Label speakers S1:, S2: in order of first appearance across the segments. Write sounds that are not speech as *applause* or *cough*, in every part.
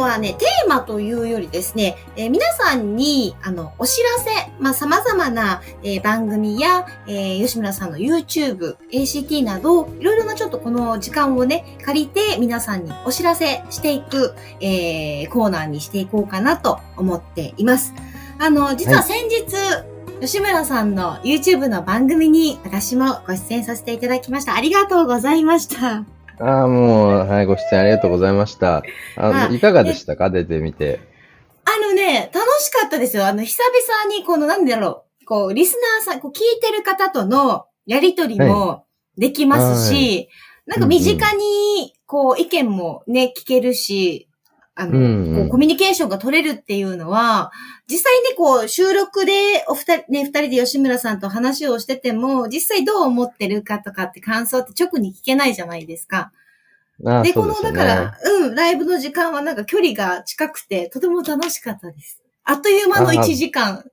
S1: はい。さあ、今日はね、テーマというよりですね、えー皆さんに、あの、お知らせ、まあ、様々な、えー番組や、えー吉村さんの YouTube、ACT など、いろいろなちょっとこの時間をね、借りて、皆さんにお知らせしていく、えーコーナーにしていこうかなと思っています。あの、実は先日、吉村さんの YouTube の番組に私もご出演させていただきました。ありがとうございました。
S2: ああ、もう、はい、ご出演ありがとうございました。あ
S1: あ
S2: のいかがでしたか？出てみて。
S1: あのね、楽しかったですよ。あの、久々に、この、なんだろう、こう、リスナーさん、こう、聞いてる方とのやりとりもできますし、なんか身近に、こう、意見もね、聞けるし、あの、
S2: うんうん
S1: こうコミュニケーションが取れるっていうのは、実際にこう、収録でお二人、ね、二人で吉村さんと話をしてても、実際どう思ってるかとかって感想って直に聞けないじゃないですか。
S2: ああ、
S1: で、この。だから、うん、ライブの時間はなんか距離が近くて、とても楽しかったです。あっという間の
S2: あ
S1: 1時間、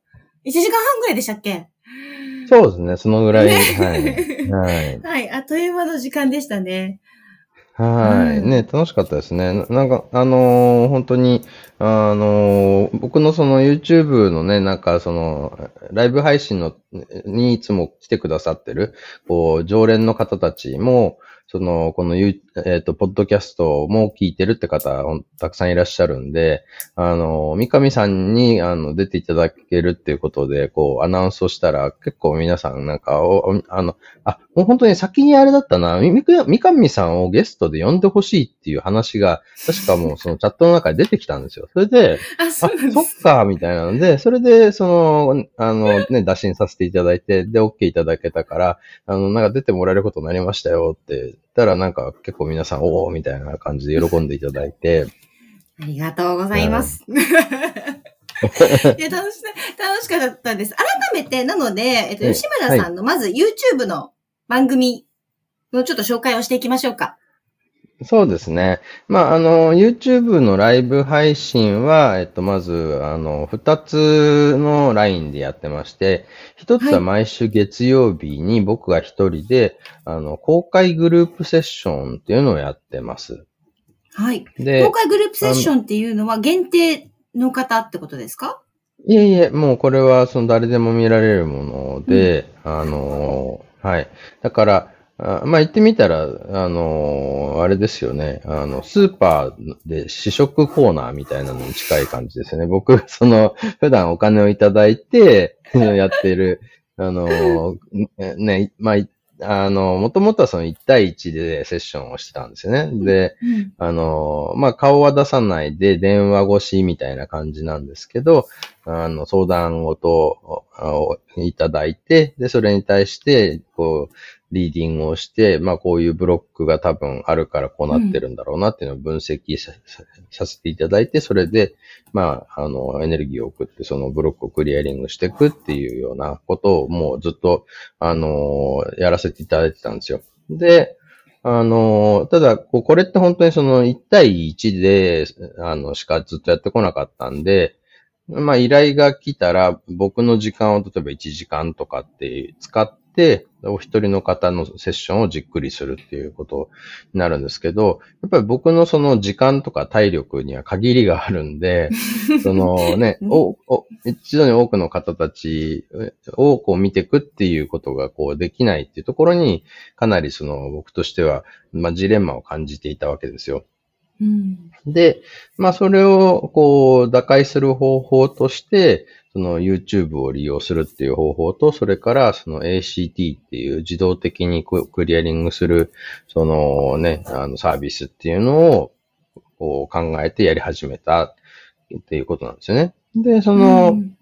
S1: 1時間半ぐらいでしたっけ？
S2: そうですね、そのぐらい。
S1: ね
S2: はい。*laughs* はい。
S1: はい、あっという間の時間でしたね。
S2: はい。
S1: うん
S2: ね、楽しかったですね。ななんか、あのー本当に、あのー僕のその YouTube のね、なんかその、ライブ配信の、にいつも来てくださってる、こう、常連の方たちも、その、このえっ、と、ポッドキャストも聞いてるって方、たくさんいらっしゃるんで、あの、三上さんに、あの、出ていただけるっていうことで、こう、アナウンスをしたら、結構皆さん、なんか、おおあの、あ、もう本当に先にあれだったな、みみく三上さんをゲストで呼んでほしいっていう話が、確かもうそのチャットの中で出てきたんですよ。それで、*laughs*
S1: あ、そ
S2: っ
S1: す。
S2: か、みたいなので、それで、その、あのね、打診させていただいて、で、OK いただけたから、あの、なんか出てもらえることになりましたよってたら、なんか結構皆さん、おおみたいな感じで喜んでいただいて、
S1: ありがとうございます。*laughs* いや楽し、楽しかったです。改めて、なので、えっと、
S2: ええ
S1: 吉村さんの、まず YouTube の番組のちょっと紹介をしていきましょうか。
S2: そうですね。まあ、あの、YouTube のライブ配信は、えっと、まず、あの、二つのラインでやってまして、一つは毎週月曜日に僕が一人で、あの、公開グループセッションっていうのをやってます。
S1: はい。
S2: で
S1: 公、開グループセッションっていうのは限定の方ってことですか？
S2: いえいえ、もうこれはその誰でも見られるもので、あの、はい。だから、あまあ言ってみたら、あの、あれですよね。あの、スーパーで試食コーナーみたいなのに近い感じですね。僕、*laughs* その、普段お金をいただいて、やってる、*laughs* あの、ね、まあ、あの、もともとはその1対1でセッションをしてたんですよね。で、
S1: うん。
S2: あの、まあ、顔は出さないで電話越しみたいな感じなんですけど、あの、相談事ををいただいて、で、それに対して、こう、リーディングをして、まあ、こういうブロックが多分あるからこうなってるんだろうなっていうのを分析さ,、させていただいて、それで、まあ、あの、エネルギーを送って、そのブロックをクリアリングしていくっていうようなことをもうずっと、あの、やらせていただいてたんですよ。で、あの、ただ、これって本当にその1対1で、あの、しかずっとやってこなかったんで、まあ依頼が来たら、僕の時間を例えば1時間とかって使って、お一人の方のセッションをじっくりするっていうことになるんですけど、やっぱり僕のその時間とか体力には限りがあるんで、*laughs* そのね、お、お、一度に多くの方たちをこう見ていくっていうことがこうできないっていうところに、かなりその僕としては、まあジレンマを感じていたわけですよ。
S1: うん。
S2: で、まあそれをこう打開する方法として、その YouTube を利用するっていう方法と、それからその ACT っていう自動的にククリアリングする、そのね、あのサービスっていうのをこう考えてやり始めたっていうことなんですよね。で、その、
S1: うん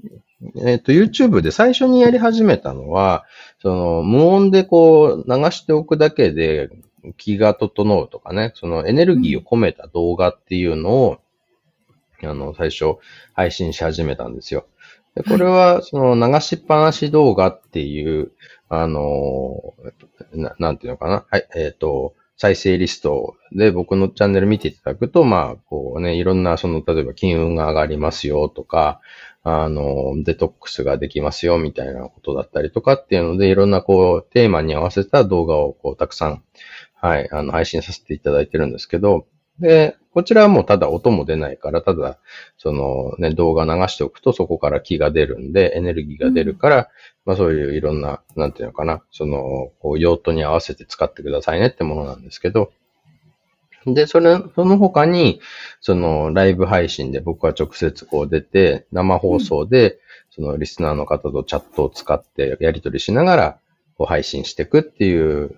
S2: えっ、と、YouTube で最初にやり始めたのは、その、無音でこう、流しておくだけで気が整うとかね、そのエネルギーを込めた動画っていうのを、あの、最初配信し始めたんですよ。でこれは、その流しっぱなし動画っていう、あのな、なんていうのかな？はい、えっ、ー、と、再生リストで僕のチャンネル見ていただくと、まあ、こうね、いろんな、その、例えば金運が上がりますよとか、あの、デトックスができますよみたいなことだったりとかっていうので、いろんなこう、テーマに合わせた動画をこう、たくさん、はい、あの、配信させていただいてるんですけど、で、こちらはもうただ音も出ないから、ただ、そのね、動画流しておくとそこから気が出るんで、エネルギーが出るから、うん、まあそういういろんな、なんていうのかな、その、こう用途に合わせて使ってくださいねってものなんですけど、で、それ、その他に、その、ライブ配信で僕は直接こう出て、生放送で、そのリスナーの方とチャットを使ってやり取りしながら、こう配信していくっていう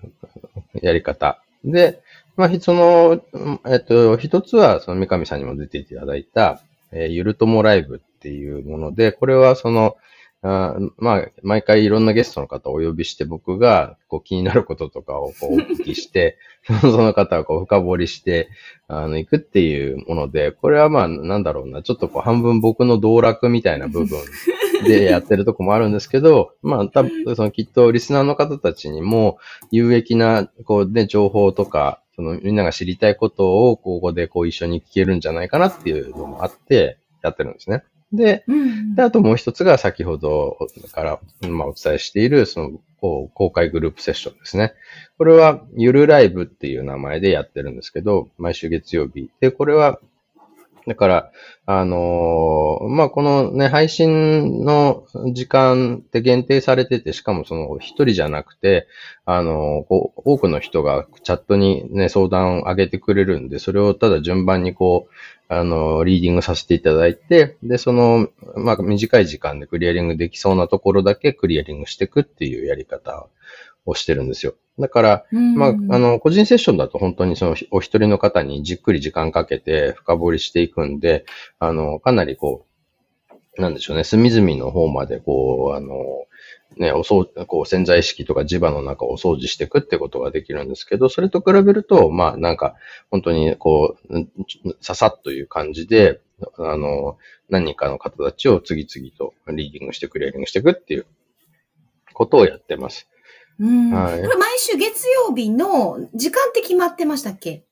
S2: やり方。で、まあ、その、えっと、一つは、その三上さんにも出ていただいた、えー、ゆるともライブっていうもので、これはその、あまあ、毎回いろんなゲストの方をお呼びして、僕がこう気になることとかをこうお聞きして、*laughs* その方をこう深掘りして、あの、行くっていうもので、これはまあ、なんだろうな、ちょっとこう半分僕の道楽みたいな部分 *laughs* でやってるとこもあるんですけど、まあ、多分、そのきっとリスナーの方たちにも有益な、こうね、情報とか、そのみんなが知りたいことをここでこう一緒に聞けるんじゃないかなっていうのもあってやってるんですね。で、うん、であともう一つが先ほどから、ま、お伝えしている、その、公開グループセッションですね。これは、ゆるライブっていう名前でやってるんですけど、毎週月曜日。で、これは、だから、あのー、まあ、このね、配信の時間って限定されてて、しかもその一人じゃなくて、あのー、こう、多くの人がチャットにね、相談を上げてくれるんで、それをただ順番にこう、あのー、リーディングさせていただいて、で、その、まあ、短い時間でクリアリングできそうなところだけクリアリングしていくっていうやり方をしてるんですよ。だから、まあ、あの、個人セッションだと本当にそのお一人の方にじっくり時間かけて深掘りしていくんで、あの、かなりこう、なんでしょうね、隅々の方までこう、あの、ね、おそう、こう潜在意識とか磁場の中をお掃除していくってことができるんですけど、それと比べると、まあなんか、本当にこう、ささっという感じで、あの、何人かの方たちを次々とリーディングしてクリアリングしていくっていうことをやってます。
S1: うん。はい、これ毎週月曜日の時間って決まってましたっけ？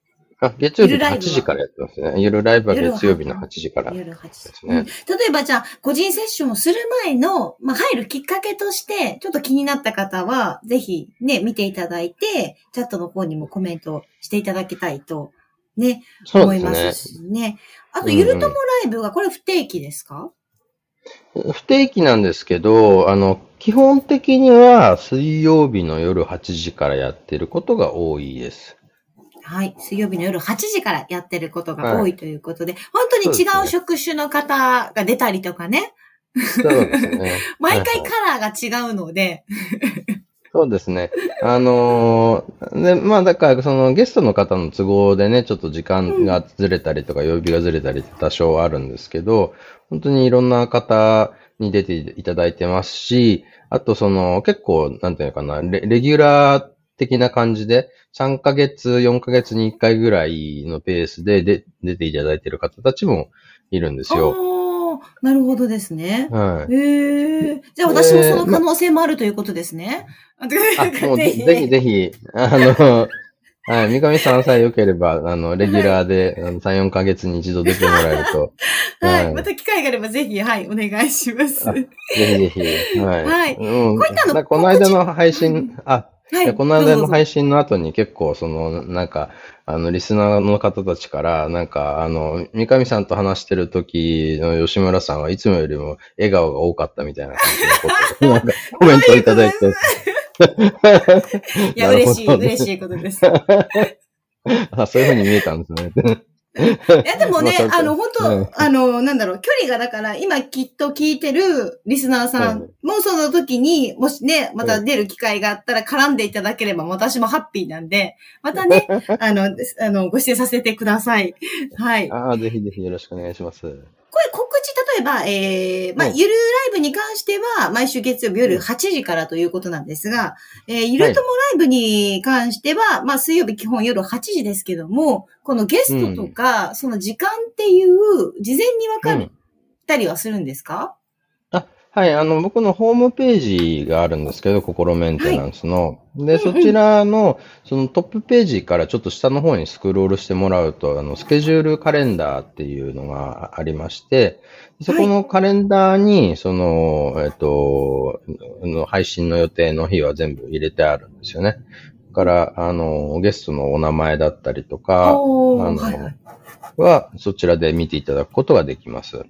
S2: あ、月曜日の8時からやってますね。ゆるライブは月曜日の8時からですね。夜8時。
S1: 例えばじゃあ、個人セッションをする前の、まあ、入るきっかけとして、ちょっと気になった方は、ぜひね、見ていただいて、チャットの方にもコメントしていただきたいと、ね、思いますしね。あと、ゆるともライブが、これ不定期ですか、
S2: 不定期なんですけど、あの、基本的には水曜日の夜8時からやってることが多いです。
S1: はい。水曜日の夜8時からやってることが多いということで、はい、本当に違う職種の方が出たりとかね。
S2: そうですね。*laughs*
S1: 毎回カラーが違うので。
S2: そうですね。あのー、で、まあだからそのゲストの方の都合でね、ちょっと時間がずれたりとか、曜日がずれたりって多少あるんですけど、本当にいろんな方に出ていただいてますし、あとその結構、なんていうのかな、レレギュラー的な感じで、3ヶ月、4ヶ月に1回ぐらいのペースでで出ていただいている方たちもいるんですよ。
S1: なるほどですね。
S2: はい。
S1: へえ。じゃあ私もその可能性もあるということですね。
S2: あ、もうぜひぜひ、あの、はい。三上さんさえ良ければ、あの、レギュラーで、はい、3、4ヶ月に一度出てもらえると。*laughs*
S1: はい、はい。また機会があればぜひ、はい、お願いします。ぜ
S2: ひぜひ。はい。
S1: はい。うん、こういったの
S2: この間の配信、あ、はい。この間の配信の後に結構、その、なんか、あの、リスナーの方たちから、なんか、あの、三上さんと話してる時の吉村さんはいつもよりも笑顔が多かったみたいな感じのこと *laughs* なんかコメントをいただいて。*laughs*
S1: いや、嬉しい、嬉しいことです。*laughs*
S2: あ、そういうふうに見えたんですね。*laughs*
S1: いや、でもね、あの、本当、うん、あの、なんだろう、距離がだから、今きっと聞いてるリスナーさんもその時に、もしね、また出る機会があったら絡んでいただければ、私もハッピーなんで、またね、あの、あの、ご出演させてください。はい。
S2: ああ、ぜひぜひよろしくお願いします。こ
S1: れえば、えー、まあ、
S2: はい
S1: ゆるライブに関しては、毎週月曜日夜8時からということなんですが、えー、ゆるともライブに関しては、まあ、水曜日基本夜8時ですけども、このゲストとか、その時間っていう、事前に分か
S2: うん
S1: ったりはするんですか、
S2: あ、はい、あの、僕のホームページがあるんですけど、心メンテナンスの。で、そちらの、そのトップページからちょっと下の方にスクロールしてもらうと、あの、スケジュールカレンダーっていうのがありまして、そこのカレンダーに、その、えっと、配信の予定の日は全部入れてあるんですよね。だから、あの、ゲストのお名前だったりとか、あの
S1: はいはい。
S2: は、そちらで見ていただくことができます。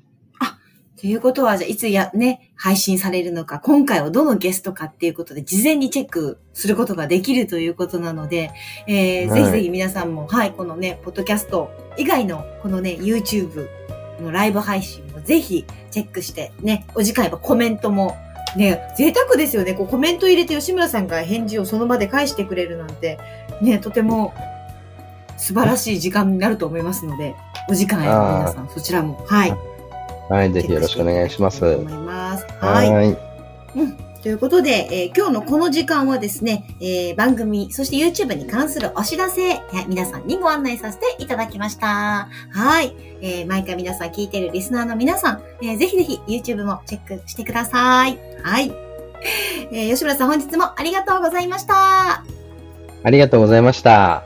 S1: ということは、じゃあ、いつや、ね、配信されるのか、今回はどのゲストかっていうことで、事前にチェックすることができるということなので、えー
S2: はい
S1: ぜひぜひ皆さんも、はい、このね、ポッドキャスト以外の、このね、YouTube のライブ配信もぜひチェックして、ね、お時間やっぱコメントも、ね、贅沢ですよね。こうコメント入れて吉村さんが返事をその場で返してくれるなんて、ね、とても素晴らしい時間になると思いますので、お時間や皆さん、そちらも、はい。
S2: はい、ぜひよろしくお願いします。
S1: います。はい。
S2: はい。
S1: ということで、えー今日のこの時間はですね、えー番組、そして YouTube に関するお知らせ、えー皆さんにご案内させていただきました。はい。えー毎回皆さん聞いているリスナーの皆さん、えーぜひぜひ YouTube もチェックしてください。はい。えー吉村さん本日もありがとうございました。
S2: ありがとうございました。